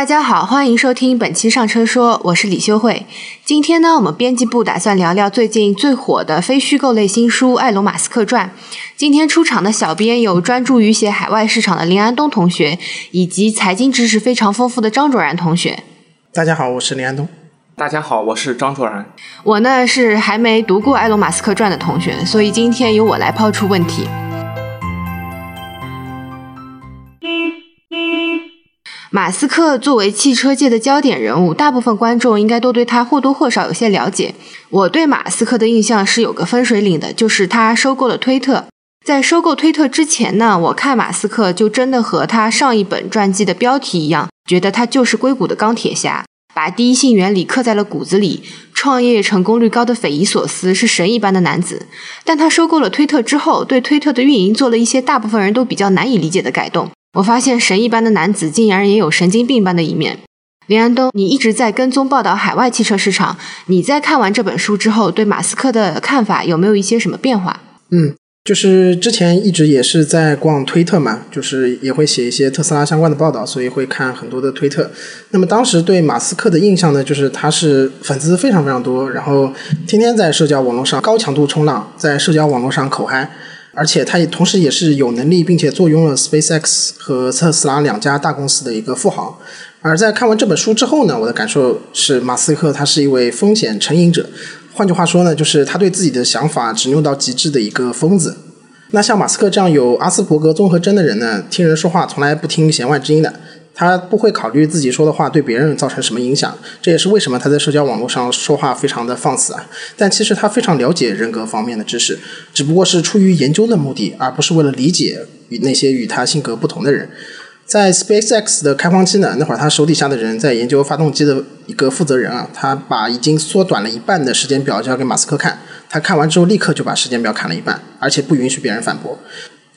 大家好，欢迎收听本期上车说，我是李修慧。今天呢，我们编辑部打算聊聊最近最火的非虚构类新书《埃隆·马斯克传》。今天出场的小编有专注于写海外市场的林安东同学，以及财经知识非常丰富的张卓然同学。大家好，我是林安东。大家好，我是张卓然。我呢是还没读过《埃隆·马斯克传》的同学，所以今天由我来抛出问题。马斯克作为汽车界的焦点人物，大部分观众应该都对他或多或少有些了解。我对马斯克的印象是有个分水岭的，就是他收购了推特。在收购推特之前呢，我看马斯克就真的和他上一本传记的标题一样，觉得他就是硅谷的钢铁侠，把第一性原理刻在了骨子里，创业成功率高的匪夷所思，是神一般的男子。但他收购了推特之后，对推特的运营做了一些大部分人都比较难以理解的改动。我发现神一般的男子竟然也有神经病般的一面。林安东，你一直在跟踪报道海外汽车市场，你在看完这本书之后，对马斯克的看法有没有一些什么变化？嗯，就是之前一直也是在逛推特嘛，就是也会写一些特斯拉相关的报道，所以会看很多的推特。那么当时对马斯克的印象呢，就是他是粉丝非常非常多，然后天天在社交网络上高强度冲浪，在社交网络上口嗨。而且他也同时也是有能力，并且坐拥了 SpaceX 和特斯拉两家大公司的一个富豪。而在看完这本书之后呢，我的感受是，马斯克他是一位风险成瘾者。换句话说呢，就是他对自己的想法执拗到极致的一个疯子。那像马斯克这样有阿斯伯格综合征的人呢，听人说话从来不听弦外之音的。他不会考虑自己说的话对别人造成什么影响，这也是为什么他在社交网络上说话非常的放肆啊。但其实他非常了解人格方面的知识，只不过是出于研究的目的，而不是为了理解与那些与他性格不同的人。在 SpaceX 的开荒期呢，那会儿他手底下的人在研究发动机的一个负责人啊，他把已经缩短了一半的时间表交给马斯克看，他看完之后立刻就把时间表砍了一半，而且不允许别人反驳。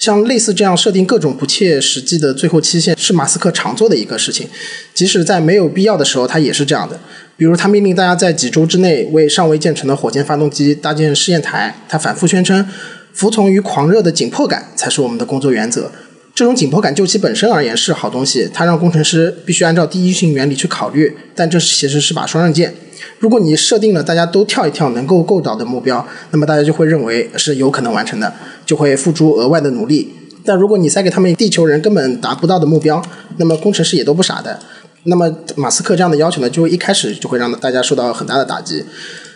像类似这样设定各种不切实际的最后期限，是马斯克常做的一个事情。即使在没有必要的时候，他也是这样的。比如，他命令大家在几周之内为尚未建成的火箭发动机搭建试验台。他反复宣称，服从于狂热的紧迫感才是我们的工作原则。这种紧迫感就其本身而言是好东西，它让工程师必须按照第一性原理去考虑。但这其实是把双刃剑。如果你设定了大家都跳一跳能够够到的目标，那么大家就会认为是有可能完成的，就会付出额外的努力。但如果你塞给他们地球人根本达不到的目标，那么工程师也都不傻的。那么马斯克这样的要求呢，就一开始就会让大家受到很大的打击。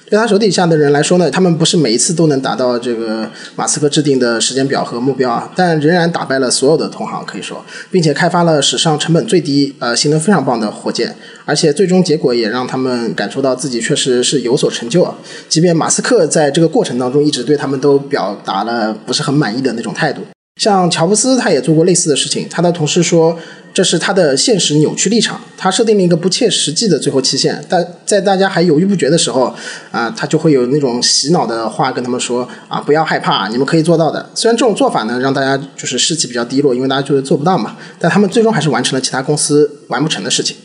对他手底下的人来说呢，他们不是每一次都能达到这个马斯克制定的时间表和目标啊，但仍然打败了所有的同行，可以说，并且开发了史上成本最低、呃性能非常棒的火箭，而且最终结果也让他们感受到自己确实是有所成就啊。即便马斯克在这个过程当中一直对他们都表达了不是很满意的那种态度。像乔布斯，他也做过类似的事情。他的同事说，这是他的现实扭曲立场。他设定了一个不切实际的最后期限，但在大家还犹豫不决的时候，啊，他就会有那种洗脑的话跟他们说：啊，不要害怕，你们可以做到的。虽然这种做法呢，让大家就是士气比较低落，因为大家觉得做不到嘛。但他们最终还是完成了其他公司完不成的事情。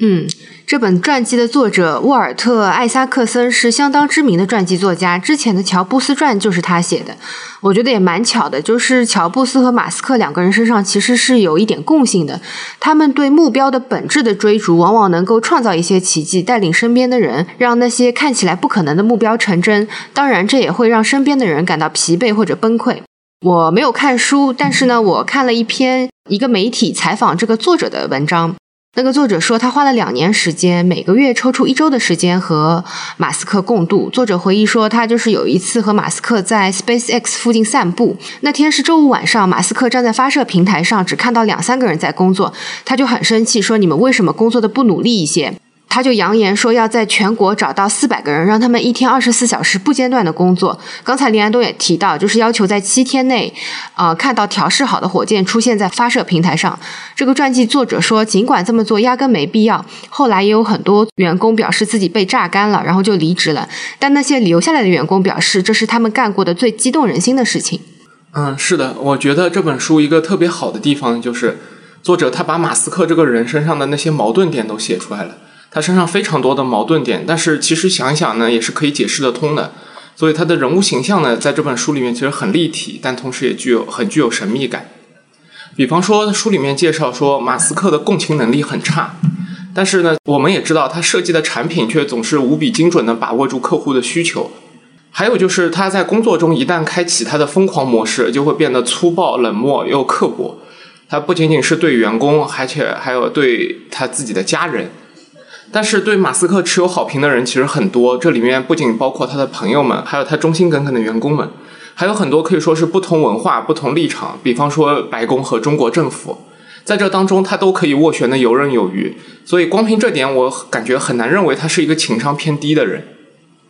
嗯，这本传记的作者沃尔特·艾萨克森是相当知名的传记作家，之前的《乔布斯传》就是他写的。我觉得也蛮巧的，就是乔布斯和马斯克两个人身上其实是有一点共性的，他们对目标的本质的追逐，往往能够创造一些奇迹，带领身边的人，让那些看起来不可能的目标成真。当然，这也会让身边的人感到疲惫或者崩溃。我没有看书，但是呢，我看了一篇一个媒体采访这个作者的文章。那个作者说，他花了两年时间，每个月抽出一周的时间和马斯克共度。作者回忆说，他就是有一次和马斯克在 SpaceX 附近散步，那天是周五晚上，马斯克站在发射平台上，只看到两三个人在工作，他就很生气，说：“你们为什么工作的不努力一些？”他就扬言说要在全国找到四百个人，让他们一天二十四小时不间断的工作。刚才林安东也提到，就是要求在七天内，呃，看到调试好的火箭出现在发射平台上。这个传记作者说，尽管这么做压根没必要，后来也有很多员工表示自己被榨干了，然后就离职了。但那些留下来的员工表示，这是他们干过的最激动人心的事情。嗯，是的，我觉得这本书一个特别好的地方就是，作者他把马斯克这个人身上的那些矛盾点都写出来了。他身上非常多的矛盾点，但是其实想一想呢，也是可以解释得通的。所以他的人物形象呢，在这本书里面其实很立体，但同时也具有很具有神秘感。比方说，书里面介绍说，马斯克的共情能力很差，但是呢，我们也知道他设计的产品却总是无比精准地把握住客户的需求。还有就是他在工作中一旦开启他的疯狂模式，就会变得粗暴、冷漠又刻薄。他不仅仅是对员工，而且还有对他自己的家人。但是对马斯克持有好评的人其实很多，这里面不仅包括他的朋友们，还有他忠心耿耿的员工们，还有很多可以说是不同文化、不同立场，比方说白宫和中国政府，在这当中他都可以斡旋的游刃有余。所以光凭这点，我感觉很难认为他是一个情商偏低的人。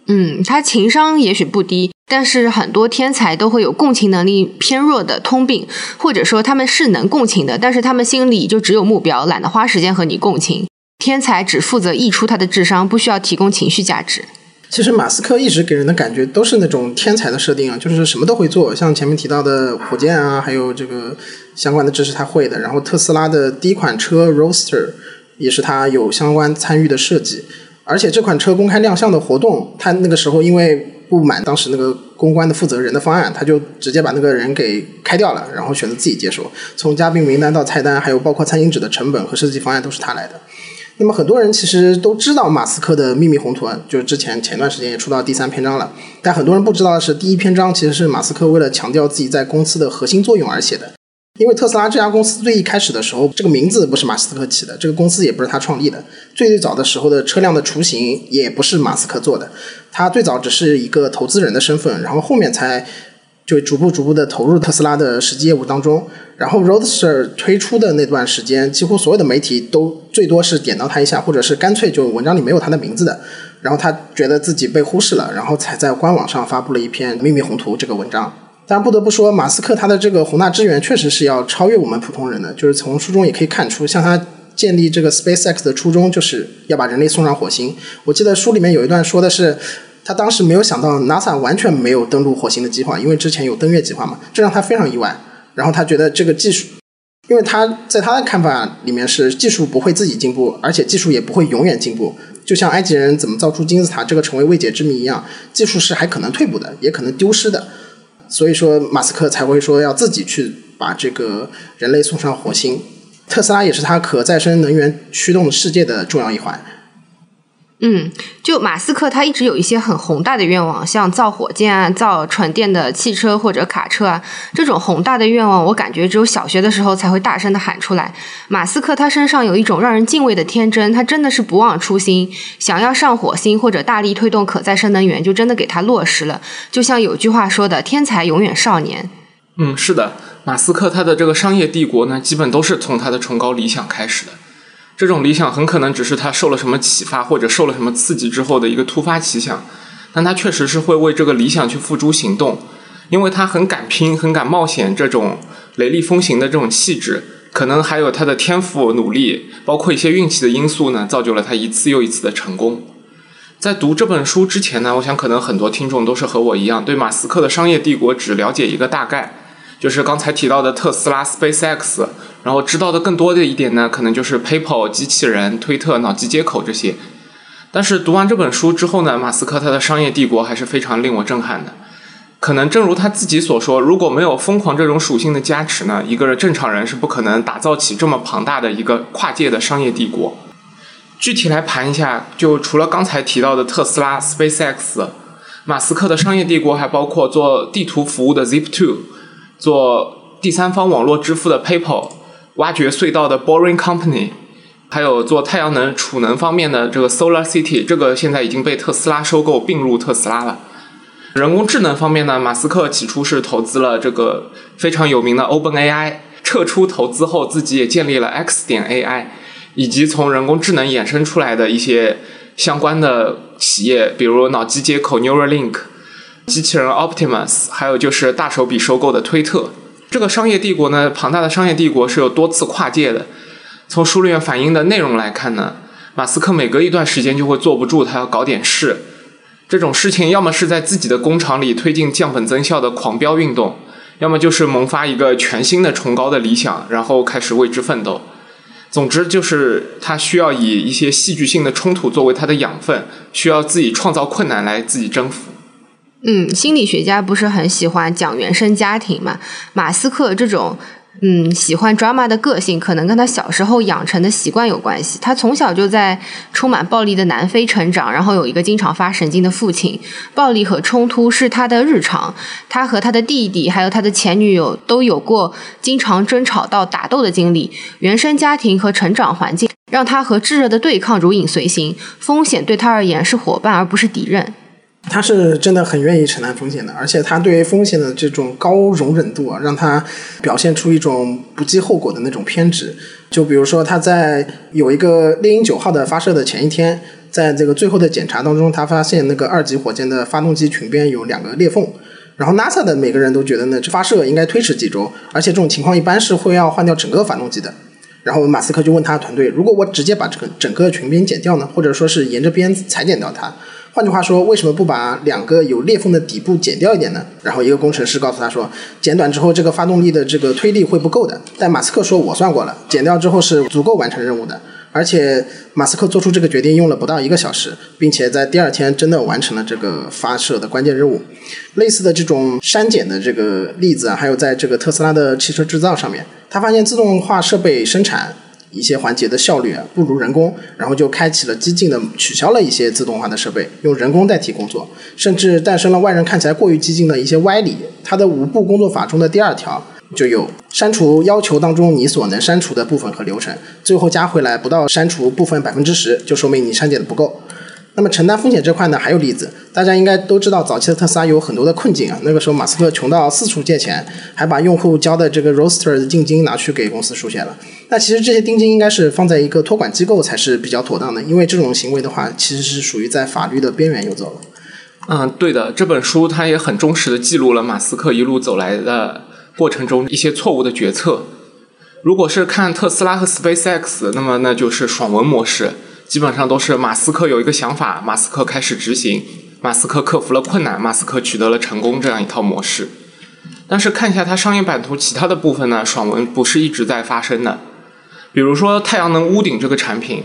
嗯，他情商也许不低，但是很多天才都会有共情能力偏弱的通病，或者说他们是能共情的，但是他们心里就只有目标，懒得花时间和你共情。天才只负责溢出他的智商，不需要提供情绪价值。其实马斯克一直给人的感觉都是那种天才的设定啊，就是什么都会做，像前面提到的火箭啊，还有这个相关的知识他会的。然后特斯拉的第一款车 r o a s t e r 也是他有相关参与的设计，而且这款车公开亮相的活动，他那个时候因为不满当时那个公关的负责人的方案，他就直接把那个人给开掉了，然后选择自己接手，从嘉宾名单到菜单，还有包括餐巾纸的成本和设计方案都是他来的。那么很多人其实都知道马斯克的秘密宏图，就是之前前段时间也出到第三篇章了。但很多人不知道的是，第一篇章其实是马斯克为了强调自己在公司的核心作用而写的。因为特斯拉这家公司最一开始的时候，这个名字不是马斯克起的，这个公司也不是他创立的。最最早的时候的车辆的雏形也不是马斯克做的，他最早只是一个投资人的身份，然后后面才。就逐步逐步的投入特斯拉的实际业务当中，然后 Roadster 推出的那段时间，几乎所有的媒体都最多是点到他一下，或者是干脆就文章里没有他的名字的，然后他觉得自己被忽视了，然后才在官网上发布了一篇《秘密宏图》这个文章。但不得不说，马斯克他的这个宏大志愿确实是要超越我们普通人的，就是从书中也可以看出，像他建立这个 SpaceX 的初衷就是要把人类送上火星。我记得书里面有一段说的是。他当时没有想到 NASA 完全没有登陆火星的计划，因为之前有登月计划嘛，这让他非常意外。然后他觉得这个技术，因为他在他的看法里面是技术不会自己进步，而且技术也不会永远进步。就像埃及人怎么造出金字塔这个成为未解之谜一样，技术是还可能退步的，也可能丢失的。所以说，马斯克才会说要自己去把这个人类送上火星。特斯拉也是他可再生能源驱动世界的重要一环。嗯，就马斯克他一直有一些很宏大的愿望，像造火箭啊、造纯电的汽车或者卡车啊，这种宏大的愿望，我感觉只有小学的时候才会大声的喊出来。马斯克他身上有一种让人敬畏的天真，他真的是不忘初心，想要上火星或者大力推动可再生能源，就真的给他落实了。就像有句话说的：“天才永远少年。”嗯，是的，马斯克他的这个商业帝国呢，基本都是从他的崇高理想开始的。这种理想很可能只是他受了什么启发或者受了什么刺激之后的一个突发奇想，但他确实是会为这个理想去付诸行动，因为他很敢拼、很敢冒险，这种雷厉风行的这种气质，可能还有他的天赋、努力，包括一些运气的因素呢，造就了他一次又一次的成功。在读这本书之前呢，我想可能很多听众都是和我一样，对马斯克的商业帝国只了解一个大概。就是刚才提到的特斯拉、SpaceX，然后知道的更多的一点呢，可能就是 PayPal、机器人、推特、脑机接口这些。但是读完这本书之后呢，马斯克他的商业帝国还是非常令我震撼的。可能正如他自己所说，如果没有疯狂这种属性的加持呢，一个正常人是不可能打造起这么庞大的一个跨界的商业帝国。具体来盘一下，就除了刚才提到的特斯拉、SpaceX，马斯克的商业帝国还包括做地图服务的 Zip2。做第三方网络支付的 PayPal，挖掘隧道的 Boring Company，还有做太阳能储能方面的这个 Solar City，这个现在已经被特斯拉收购并入特斯拉了。人工智能方面呢，马斯克起初是投资了这个非常有名的 OpenAI，撤出投资后自己也建立了 X 点 AI，以及从人工智能衍生出来的一些相关的企业，比如脑机接口 Neuralink。机器人 Optimus，还有就是大手笔收购的推特，这个商业帝国呢，庞大的商业帝国是有多次跨界的。从书里面反映的内容来看呢，马斯克每隔一段时间就会坐不住，他要搞点事。这种事情要么是在自己的工厂里推进降本增效的狂飙运动，要么就是萌发一个全新的崇高的理想，然后开始为之奋斗。总之就是他需要以一些戏剧性的冲突作为他的养分，需要自己创造困难来自己征服。嗯，心理学家不是很喜欢讲原生家庭嘛？马斯克这种嗯，喜欢 drama 的个性可能跟他小时候养成的习惯有关系。他从小就在充满暴力的南非成长，然后有一个经常发神经的父亲，暴力和冲突是他的日常。他和他的弟弟还有他的前女友都有过经常争吵到打斗的经历。原生家庭和成长环境让他和炙热的对抗如影随形，风险对他而言是伙伴而不是敌人。他是真的很愿意承担风险的，而且他对风险的这种高容忍度啊，让他表现出一种不计后果的那种偏执。就比如说他在有一个猎鹰九号的发射的前一天，在这个最后的检查当中，他发现那个二级火箭的发动机裙边有两个裂缝，然后 NASA 的每个人都觉得呢，这发射应该推迟几周，而且这种情况一般是会要换掉整个发动机的。然后马斯克就问他团队，如果我直接把这个整个裙边剪掉呢，或者说是沿着边裁剪掉它？换句话说，为什么不把两个有裂缝的底部剪掉一点呢？然后一个工程师告诉他说，剪短之后这个发动力的这个推力会不够的。但马斯克说，我算过了，剪掉之后是足够完成任务的。而且马斯克做出这个决定用了不到一个小时，并且在第二天真的完成了这个发射的关键任务。类似的这种删减的这个例子啊，还有在这个特斯拉的汽车制造上面，他发现自动化设备生产。一些环节的效率不如人工，然后就开启了激进的取消了一些自动化的设备，用人工代替工作，甚至诞生了外人看起来过于激进的一些歪理。它的五步工作法中的第二条就有删除要求当中你所能删除的部分和流程，最后加回来不到删除部分百分之十，就说明你删减的不够。那么承担风险这块呢，还有例子，大家应该都知道，早期的特斯拉有很多的困境啊。那个时候马斯克穷到四处借钱，还把用户交的这个 roster 的定金拿去给公司输血了。那其实这些定金应该是放在一个托管机构才是比较妥当的，因为这种行为的话，其实是属于在法律的边缘游走了。嗯，对的，这本书它也很忠实的记录了马斯克一路走来的过程中一些错误的决策。如果是看特斯拉和 SpaceX，那么那就是爽文模式。基本上都是马斯克有一个想法，马斯克开始执行，马斯克克服了困难，马斯克取得了成功这样一套模式。但是看一下它商业版图其他的部分呢，爽文不是一直在发生的。比如说太阳能屋顶这个产品，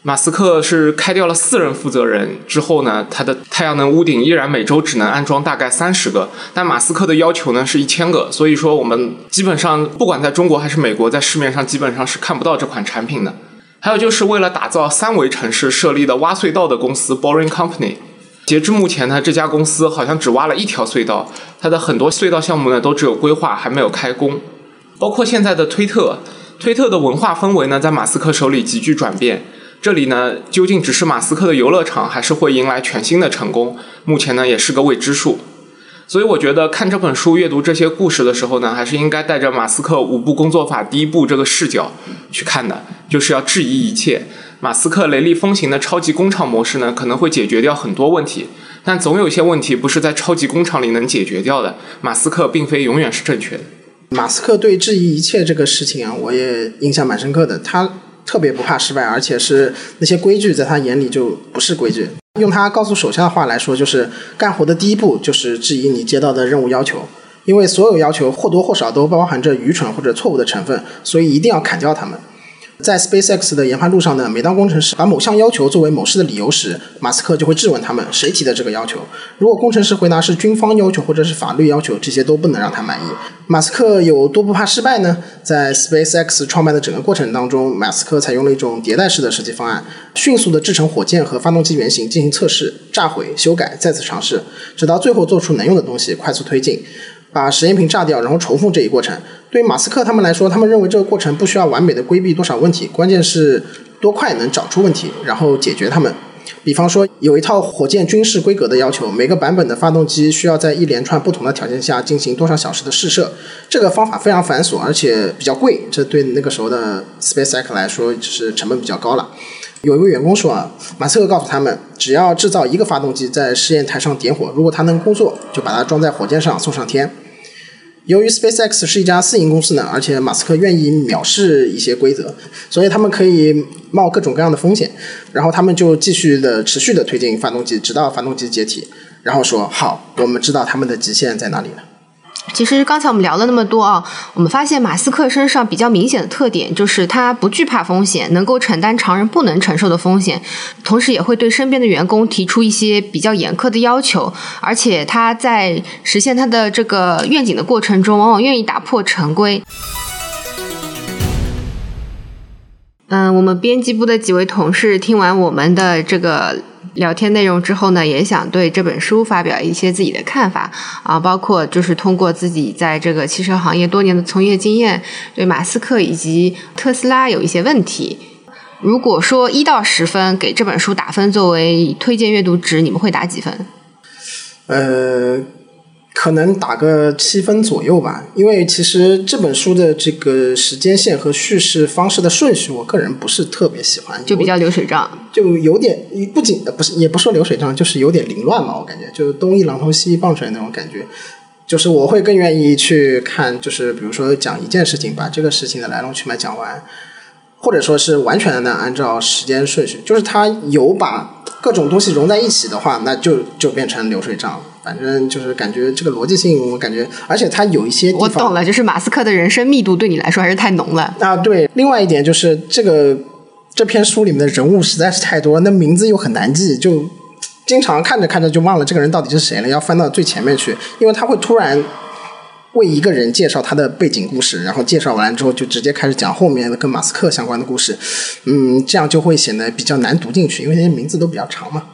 马斯克是开掉了四任负责人之后呢，他的太阳能屋顶依然每周只能安装大概三十个，但马斯克的要求呢是一千个，所以说我们基本上不管在中国还是美国，在市面上基本上是看不到这款产品的。还有就是为了打造三维城市设立的挖隧道的公司 Boring Company，截至目前呢，这家公司好像只挖了一条隧道，它的很多隧道项目呢都只有规划，还没有开工。包括现在的推特，推特的文化氛围呢在马斯克手里急剧转变，这里呢究竟只是马斯克的游乐场，还是会迎来全新的成功？目前呢也是个未知数。所以我觉得看这本书、阅读这些故事的时候呢，还是应该带着马斯克五步工作法第一步这个视角去看的，就是要质疑一切。马斯克雷厉风行的超级工厂模式呢，可能会解决掉很多问题，但总有一些问题不是在超级工厂里能解决掉的。马斯克并非永远是正确的。马斯克对质疑一切这个事情啊，我也印象蛮深刻的。他特别不怕失败，而且是那些规矩在他眼里就不是规矩。用他告诉手下的话来说，就是干活的第一步就是质疑你接到的任务要求，因为所有要求或多或少都包含着愚蠢或者错误的成分，所以一定要砍掉他们。在 SpaceX 的研发路上呢，每当工程师把某项要求作为某事的理由时，马斯克就会质问他们谁提的这个要求。如果工程师回答是军方要求或者是法律要求，这些都不能让他满意。马斯克有多不怕失败呢？在 SpaceX 创办的整个过程当中，马斯克采用了一种迭代式的设计方案，迅速的制成火箭和发动机原型进行测试、炸毁、修改、再次尝试，直到最后做出能用的东西，快速推进。把实验品炸掉，然后重复这一过程。对于马斯克他们来说，他们认为这个过程不需要完美的规避多少问题，关键是多快能找出问题，然后解决它们。比方说，有一套火箭军事规格的要求，每个版本的发动机需要在一连串不同的条件下进行多少小时的试射。这个方法非常繁琐，而且比较贵，这对那个时候的 SpaceX 来说就是成本比较高了。有一位员工说啊，马斯克告诉他们，只要制造一个发动机在试验台上点火，如果它能工作，就把它装在火箭上送上天。由于 SpaceX 是一家私营公司呢，而且马斯克愿意藐视一些规则，所以他们可以冒各种各样的风险。然后他们就继续的持续的推进发动机，直到发动机解体。然后说好，我们知道他们的极限在哪里了。其实刚才我们聊了那么多啊我们发现马斯克身上比较明显的特点就是他不惧怕风险能够承担常人不能承受的风险同时也会对身边的员工提出一些比较严苛的要求而且他在实现他的这个愿景的过程中往往愿意打破常规。嗯我们编辑部的几位同事听完我们的这个聊天内容之后呢，也想对这本书发表一些自己的看法啊，包括就是通过自己在这个汽车行业多年的从业经验，对马斯克以及特斯拉有一些问题。如果说一到十分给这本书打分作为推荐阅读值，你们会打几分？呃，可能打个七分左右吧，因为其实这本书的这个时间线和叙事方式的顺序，我个人不是特别喜欢，就比较流水账，就有点不仅不是也不说流水账，就是有点凌乱嘛，我感觉就东一榔头西一棒槌那种感觉。就是我会更愿意去看，就是比如说讲一件事情，把这个事情的来龙去脉讲完，或者说是完全的按照时间顺序，就是它有把各种东西融在一起的话，那就就变成流水账。反正就是感觉这个逻辑性，我感觉，而且它有一些我懂了，就是马斯克的人生密度对你来说还是太浓了。啊，对。另外一点就是这个这篇书里面的人物实在是太多，那名字又很难记，就经常看着看着就忘了这个人到底是谁了，要翻到最前面去，因为他会突然为一个人介绍他的背景故事，然后介绍完之后就直接开始讲后面的跟马斯克相关的故事，嗯，这样就会显得比较难读进去，因为那些名字都比较长嘛。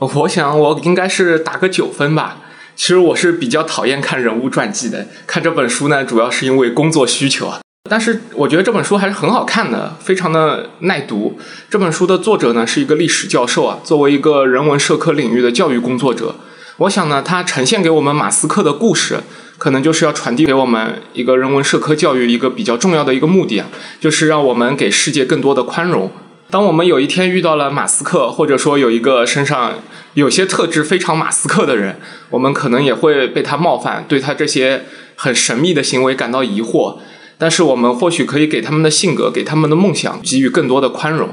我想我应该是打个九分吧。其实我是比较讨厌看人物传记的，看这本书呢，主要是因为工作需求啊。但是我觉得这本书还是很好看的，非常的耐读。这本书的作者呢是一个历史教授啊，作为一个人文社科领域的教育工作者，我想呢，他呈现给我们马斯克的故事，可能就是要传递给我们一个人文社科教育一个比较重要的一个目的啊，就是让我们给世界更多的宽容。当我们有一天遇到了马斯克，或者说有一个身上有些特质非常马斯克的人，我们可能也会被他冒犯，对他这些很神秘的行为感到疑惑。但是我们或许可以给他们的性格、给他们的梦想给予更多的宽容。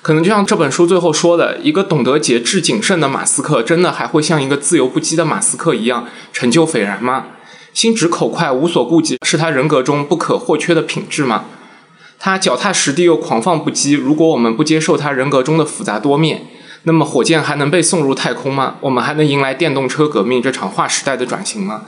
可能就像这本书最后说的，一个懂得节制谨慎的马斯克，真的还会像一个自由不羁的马斯克一样成就斐然吗？心直口快、无所顾忌，是他人格中不可或缺的品质吗？他脚踏实地又狂放不羁。如果我们不接受他人格中的复杂多面，那么火箭还能被送入太空吗？我们还能迎来电动车革命这场划时代的转型吗？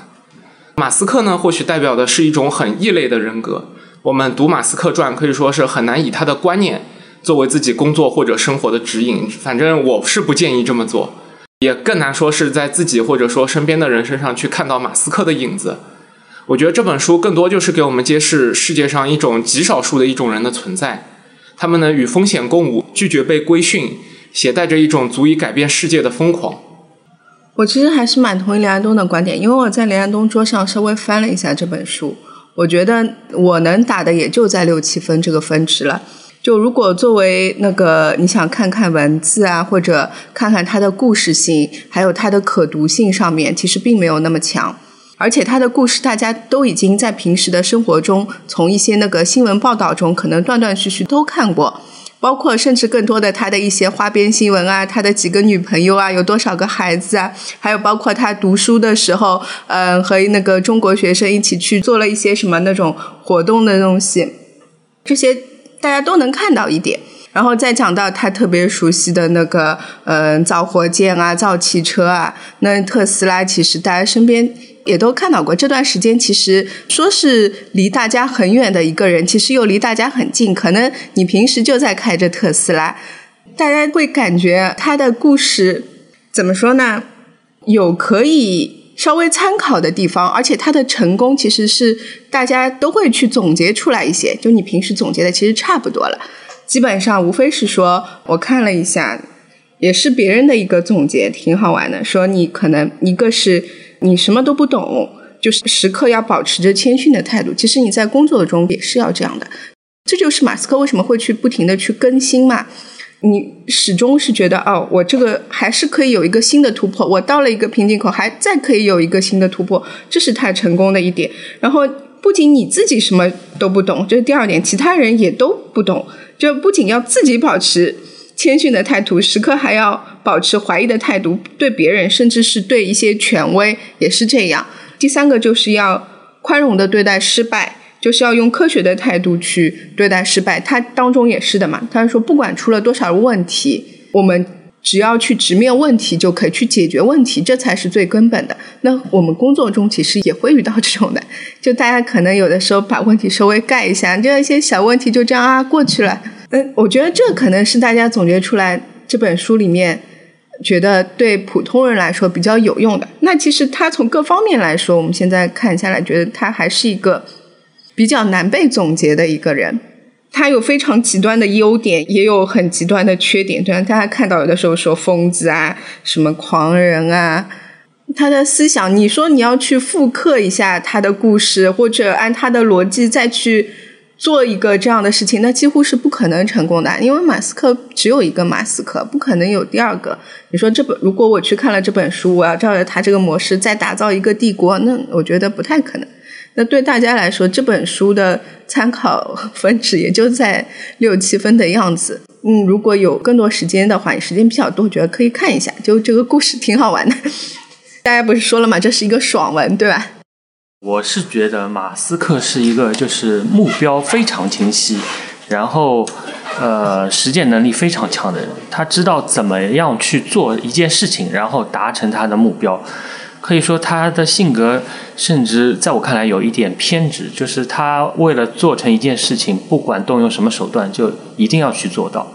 马斯克呢？或许代表的是一种很异类的人格。我们读《马斯克传》可以说是很难以他的观念作为自己工作或者生活的指引。反正我是不建议这么做，也更难说是在自己或者说身边的人身上去看到马斯克的影子。我觉得这本书更多就是给我们揭示世界上一种极少数的一种人的存在，他们呢与风险共舞，拒绝被规训，携带着一种足以改变世界的疯狂。我其实还是蛮同意梁安东的观点，因为我在梁安东桌上稍微翻了一下这本书，我觉得我能打的也就在六七分这个分值了。就如果作为那个你想看看文字啊，或者看看它的故事性，还有它的可读性上面，其实并没有那么强。而且他的故事，大家都已经在平时的生活中，从一些那个新闻报道中，可能断断续续都看过，包括甚至更多的他的一些花边新闻啊，他的几个女朋友啊，有多少个孩子啊，还有包括他读书的时候，嗯，和那个中国学生一起去做了一些什么那种活动的东西，这些大家都能看到一点。然后再讲到他特别熟悉的那个，嗯，造火箭啊，造汽车啊，那特斯拉其实大家身边。也都看到过，这段时间其实说是离大家很远的一个人，其实又离大家很近。可能你平时就在开着特斯拉，大家会感觉他的故事怎么说呢？有可以稍微参考的地方，而且他的成功其实是大家都会去总结出来一些。就你平时总结的其实差不多了，基本上无非是说，我看了一下，也是别人的一个总结，挺好玩的。说你可能一个是。你什么都不懂，就是时刻要保持着谦逊的态度。其实你在工作中也是要这样的，这就是马斯克为什么会去不停的去更新嘛。你始终是觉得哦，我这个还是可以有一个新的突破，我到了一个瓶颈口，还再可以有一个新的突破，这是他成功的一点。然后不仅你自己什么都不懂，这是第二点，其他人也都不懂，就不仅要自己保持。谦逊的态度，时刻还要保持怀疑的态度，对别人，甚至是对一些权威也是这样。第三个就是要宽容的对待失败，就是要用科学的态度去对待失败。他当中也是的嘛，他说不管出了多少问题，我们只要去直面问题，就可以去解决问题，这才是最根本的。那我们工作中其实也会遇到 这种的，就大家可能有的时候把问题稍微盖一下，这样一些小问题就这样啊过去了。嗯，我觉得这可能是大家总结出来这本书里面觉得对普通人来说比较有用的。那其实他从各方面来说，我们现在看下来，觉得他还是一个比较难被总结的一个人。他有非常极端的优点，也有很极端的缺点。对吧？大家看到有的时候说疯子啊，什么狂人啊。他的思想，你说你要去复刻一下他的故事，或者按他的逻辑再去做一个这样的事情，那几乎是不可能成功的。因为马斯克只有一个马斯克，不可能有第二个。你说这本，如果我去看了这本书，我要照着他这个模式再打造一个帝国，那我觉得不太可能。那对大家来说，这本书的参考分值也就在六七分的样子。嗯，如果有更多时间的话，时间比较多，觉得可以看一下，就这个故事挺好玩的。大家不是说了吗？这是一个爽文，对吧？我是觉得马斯克是一个就是目标非常清晰，然后呃实践能力非常强的人。他知道怎么样去做一件事情，然后达成他的目标。可以说他的性格甚至在我看来有一点偏执，就是他为了做成一件事情，不管动用什么手段，就一定要去做到。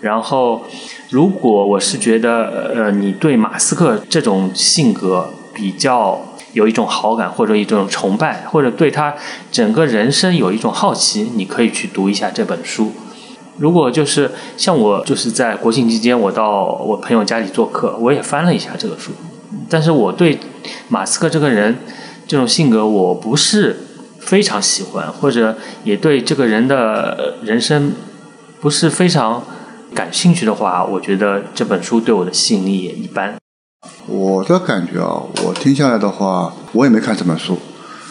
然后。如果我是觉得，呃，你对马斯克这种性格比较有一种好感，或者一种崇拜，或者对他整个人生有一种好奇，你可以去读一下这本书。如果就是像我，就是在国庆期间，我到我朋友家里做客，我也翻了一下这个书。但是我对马斯克这个人这种性格，我不是非常喜欢，或者也对这个人的人生不是非常。感兴趣的话，我觉得这本书对我的吸引力也一般。我的感觉啊，我听下来的话，我也没看这本书。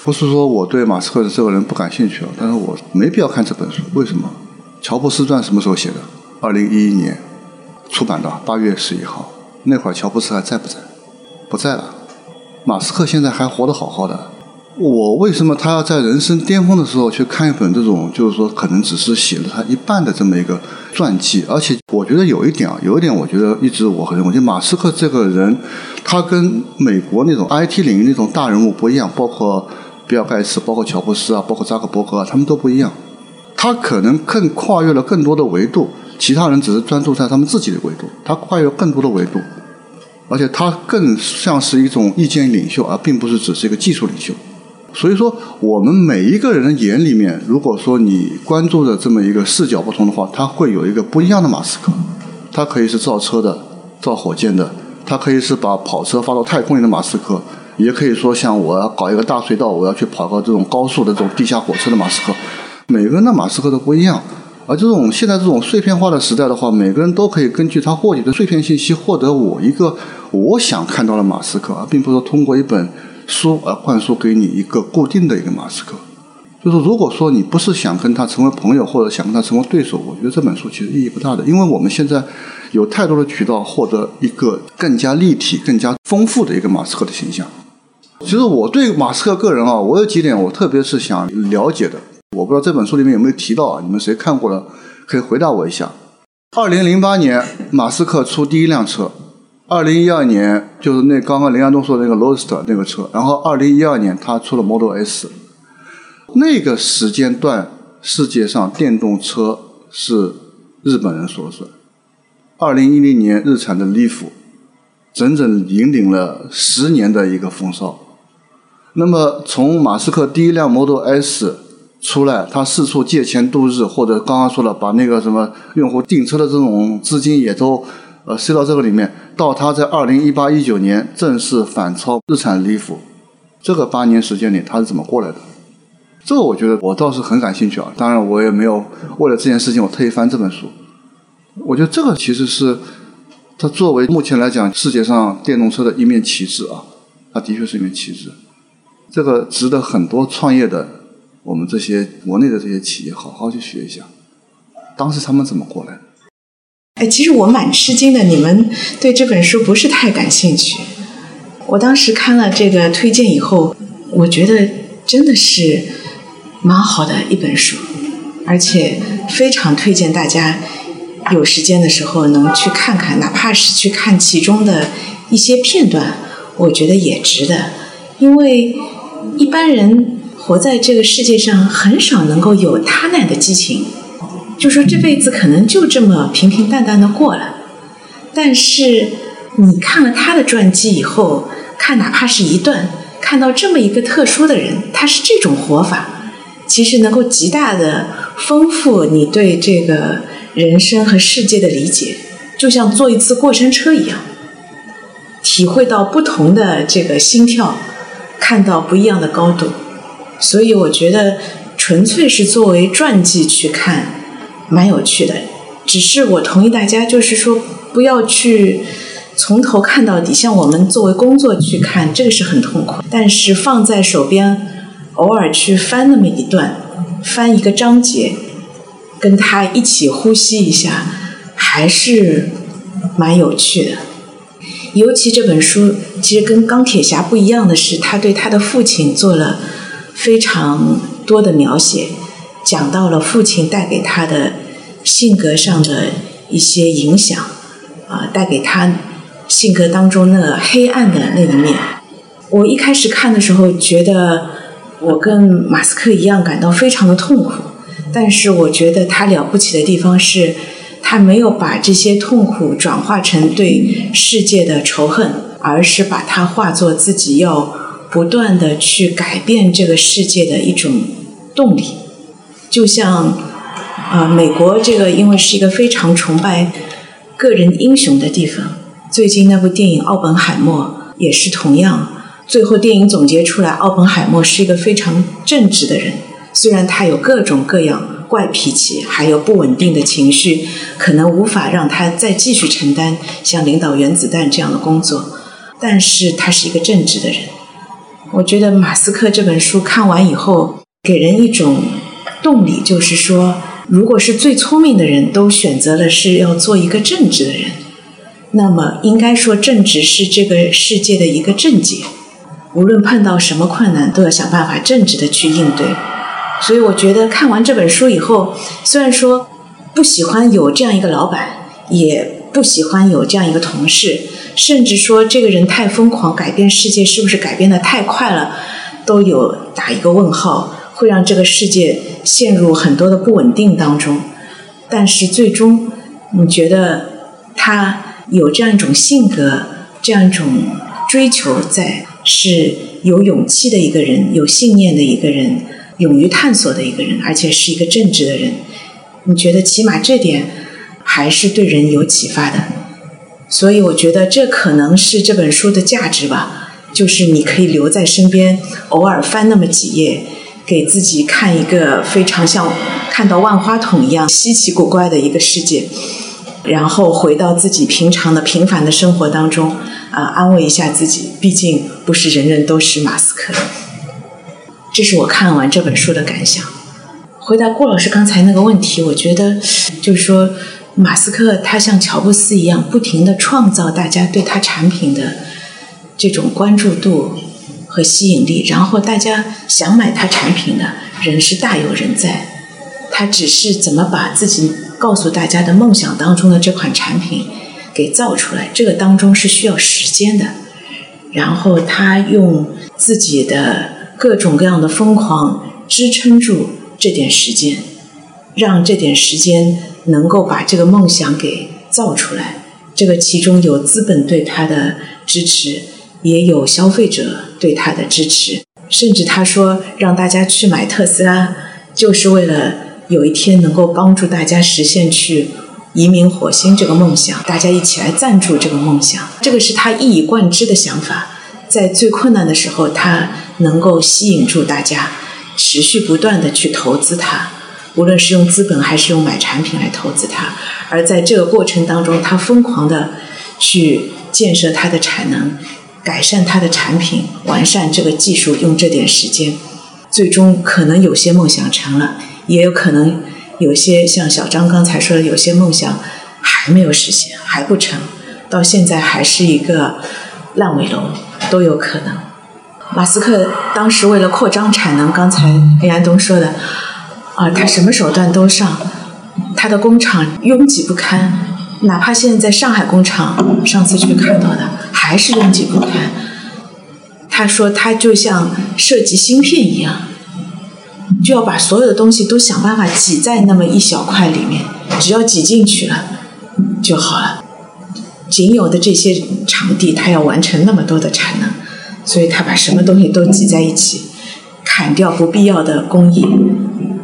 不是说我对马斯克的这个人不感兴趣啊，但是我没必要看这本书。为什么？《乔布斯传》什么时候写的？二零一一年出版的，八月十一号。那会儿乔布斯还在不在？不在了。马斯克现在还活得好好的。我为什么他要在人生巅峰的时候去看一本这种，就是说可能只是写了他一半的这么一个传记？而且我觉得有一点啊，有一点我觉得一直我很认为，就马斯克这个人，他跟美国那种 IT 领域那种大人物不一样，包括比尔盖茨、包括乔布斯啊、包括扎克伯格啊，他们都不一样。他可能更跨越了更多的维度，其他人只是专注在他们自己的维度，他跨越更多的维度，而且他更像是一种意见领袖，而并不是只是一个技术领袖。所以说，我们每一个人的眼里面，如果说你关注的这么一个视角不同的话，他会有一个不一样的马斯克。他可以是造车的、造火箭的，他可以是把跑车发到太空里的马斯克，也可以说像我要搞一个大隧道，我要去跑个这种高速的这种地下火车的马斯克。每个人的马斯克都不一样。而这种现在这种碎片化的时代的话，每个人都可以根据他获取的碎片信息，获得我一个我想看到的马斯克，而并不是说通过一本。书而灌输给你一个固定的一个马斯克，就是如果说你不是想跟他成为朋友或者想跟他成为对手，我觉得这本书其实意义不大的，因为我们现在有太多的渠道获得一个更加立体、更加丰富的一个马斯克的形象。其实我对马斯克个人啊，我有几点我特别是想了解的，我不知道这本书里面有没有提到啊？你们谁看过了可以回答我一下。二零零八年，马斯克出第一辆车。二零一二年就是那刚刚林安东说的那个 Roadster 那个车，然后二零一二年他出了 Model S，那个时间段世界上电动车是日本人说了算。二零一零年日产的 Leaf，整整引领了十年的一个风骚。那么从马斯克第一辆 Model S 出来，他四处借钱度日，或者刚刚说了把那个什么用户订车的这种资金也都。呃，塞到这个里面，到他在二零一八一九年正式反超日产利福，这个八年时间里他是怎么过来的？这个我觉得我倒是很感兴趣啊。当然，我也没有为了这件事情我特意翻这本书。我觉得这个其实是他作为目前来讲世界上电动车的一面旗帜啊，它的确是一面旗帜。这个值得很多创业的我们这些国内的这些企业好好去学一下，当时他们怎么过来的？哎，其实我蛮吃惊的，你们对这本书不是太感兴趣。我当时看了这个推荐以后，我觉得真的是蛮好的一本书，而且非常推荐大家有时间的时候能去看看，哪怕是去看其中的一些片段，我觉得也值得。因为一般人活在这个世界上，很少能够有他那样的激情。就说这辈子可能就这么平平淡淡的过了。但是你看了他的传记以后，看哪怕是一段，看到这么一个特殊的人，他是这种活法，其实能够极大的丰富你对这个人生和世界的理解，就像坐一次过山车一样，体会到不同的这个心跳，看到不一样的高度。所以我觉得，纯粹是作为传记去看，蛮有趣的。只是我同意大家，就是说。不要去从头看到底，像我们作为工作去看，这个是很痛苦。但是放在手边，偶尔去翻那么一段，翻一个章节，跟他一起呼吸一下，还是蛮有趣的。尤其这本书，其实跟钢铁侠不一样的是，他对他的父亲做了非常多的描写，讲到了父亲带给他的性格上的一些影响。啊，带给他性格当中那黑暗的那一面。我一开始看的时候，觉得我跟马斯克一样感到非常的痛苦。但是我觉得他了不起的地方是，他没有把这些痛苦转化成对世界的仇恨，而是把它化作自己要不断的去改变这个世界的一种动力。就像啊，美国这个因为是一个非常崇拜。个人英雄的地方，最近那部电影《奥本海默》也是同样。最后电影总结出来，奥本海默是一个非常正直的人，虽然他有各种各样怪脾气，还有不稳定的情绪，可能无法让他再继续承担像领导原子弹这样的工作，但是他是一个正直的人。我觉得马斯克这本书看完以后，给人一种动力，就是说。如果是最聪明的人都选择了是要做一个正直的人，那么应该说正直是这个世界的一个正解。无论碰到什么困难，都要想办法正直的去应对。所以我觉得看完这本书以后，虽然说不喜欢有这样一个老板，也不喜欢有这样一个同事，甚至说这个人太疯狂，改变世界是不是改变的太快了，都有打一个问号。会让这个世界陷入很多的不稳定当中，但是最终，你觉得他有这样一种性格，这样一种追求，在是有勇气的一个人，有信念的一个人，勇于探索的一个人，而且是一个正直的人。你觉得起码这点还是对人有启发的，所以我觉得这可能是这本书的价值吧，就是你可以留在身边，偶尔翻那么几页。给自己看一个非常像看到万花筒一样稀奇古怪的一个世界，然后回到自己平常的平凡的生活当中，啊，安慰一下自己。毕竟不是人人都是马斯克。这是我看完这本书的感想。回答顾老师刚才那个问题，我觉得就是说，马斯克他像乔布斯一样，不停的创造大家对他产品的这种关注度。和吸引力，然后大家想买他产品的人是大有人在。他只是怎么把自己告诉大家的梦想当中的这款产品给造出来，这个当中是需要时间的。然后他用自己的各种各样的疯狂支撑住这点时间，让这点时间能够把这个梦想给造出来。这个其中有资本对他的支持。也有消费者对他的支持，甚至他说让大家去买特斯拉，就是为了有一天能够帮助大家实现去移民火星这个梦想，大家一起来赞助这个梦想。这个是他一以贯之的想法，在最困难的时候，他能够吸引住大家，持续不断的去投资它，无论是用资本还是用买产品来投资它。而在这个过程当中，他疯狂的去建设它的产能。改善它的产品，完善这个技术，用这点时间，最终可能有些梦想成了，也有可能有些像小张刚才说的，有些梦想还没有实现，还不成，到现在还是一个烂尾楼，都有可能。马斯克当时为了扩张产能，刚才黑安东说的，啊，他什么手段都上，他的工厂拥挤不堪。哪怕现在在上海工厂，上次去看到的还是拥挤不堪。他说他就像设计芯片一样，就要把所有的东西都想办法挤在那么一小块里面，只要挤进去了就好了。仅有的这些场地，他要完成那么多的产能，所以他把什么东西都挤在一起，砍掉不必要的工艺，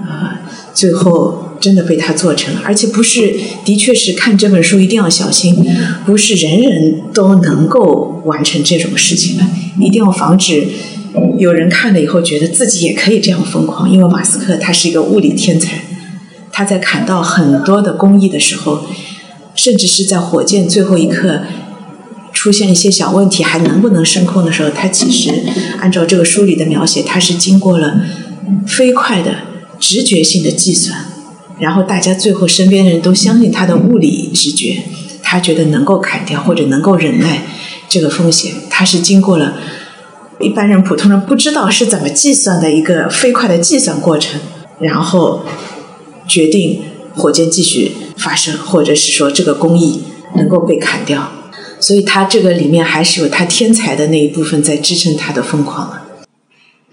啊，最后真的被他做成了。而且不是，的确是看这本书一定要小心，不是人人都能够完成这种事情的，一定要防止有人看了以后觉得自己也可以这样疯狂。因为马斯克他是一个物理天才，他在砍到很多的工艺的时候。甚至是在火箭最后一刻出现一些小问题，还能不能升空的时候，它其实按照这个书里的描写，它是经过了飞快的直觉性的计算，然后大家最后身边的人都相信他的物理直觉，他觉得能够砍掉或者能够忍耐这个风险，他是经过了一般人普通人不知道是怎么计算的一个飞快的计算过程，然后决定。火箭继续发射，或者是说这个工艺能够被砍掉，所以他这个里面还是有他天才的那一部分在支撑他的疯狂了。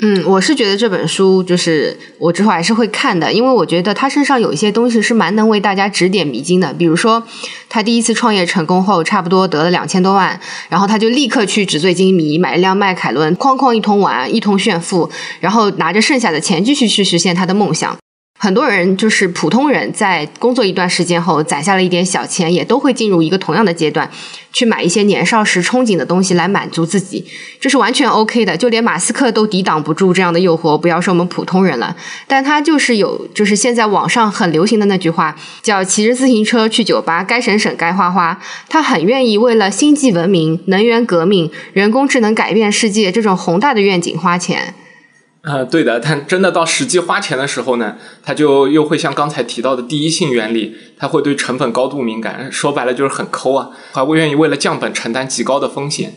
嗯，我是觉得这本书就是我之后还是会看的，因为我觉得他身上有一些东西是蛮能为大家指点迷津的。比如说，他第一次创业成功后，差不多得了两千多万，然后他就立刻去纸醉金迷，买一辆迈凯伦，哐哐一通玩，一通炫富，然后拿着剩下的钱继续去实现他的梦想。很多人就是普通人，在工作一段时间后攒下了一点小钱，也都会进入一个同样的阶段，去买一些年少时憧憬的东西来满足自己，这是完全 OK 的。就连马斯克都抵挡不住这样的诱惑，不要说我们普通人了。但他就是有，就是现在网上很流行的那句话，叫骑着自行车去酒吧，该省省，该花花。他很愿意为了星际文明、能源革命、人工智能改变世界这种宏大的愿景花钱。啊，对的，但真的到实际花钱的时候呢，他就又会像刚才提到的第一性原理，他会对成本高度敏感，说白了就是很抠啊，还不愿意为了降本承担极高的风险。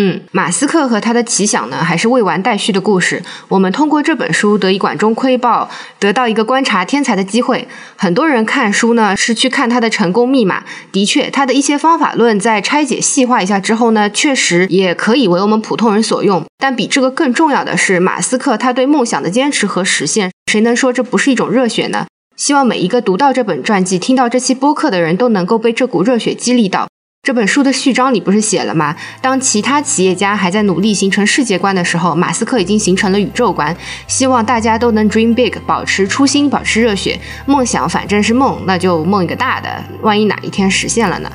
嗯，马斯克和他的奇想呢，还是未完待续的故事。我们通过这本书得以管中窥豹，得到一个观察天才的机会。很多人看书呢，是去看他的成功密码。的确，他的一些方法论在拆解细化一下之后呢，确实也可以为我们普通人所用。但比这个更重要的是，马斯克他对梦想的坚持和实现。谁能说这不是一种热血呢？希望每一个读到这本传记、听到这期播客的人都能够被这股热血激励到。这本书的序章里不是写了吗？当其他企业家还在努力形成世界观的时候，马斯克已经形成了宇宙观。希望大家都能 dream big，保持初心，保持热血。梦想反正是梦，那就梦一个大的。万一哪一天实现了呢？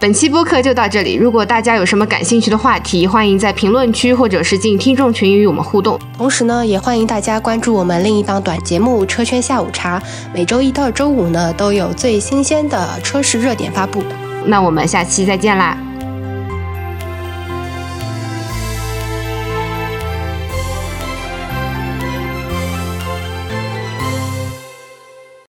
本期播客就到这里。如果大家有什么感兴趣的话题，欢迎在评论区或者是进听众群与我们互动。同时呢，也欢迎大家关注我们另一档短节目《车圈下午茶》，每周一到周五呢都有最新鲜的车市热点发布。那我们下期再见啦！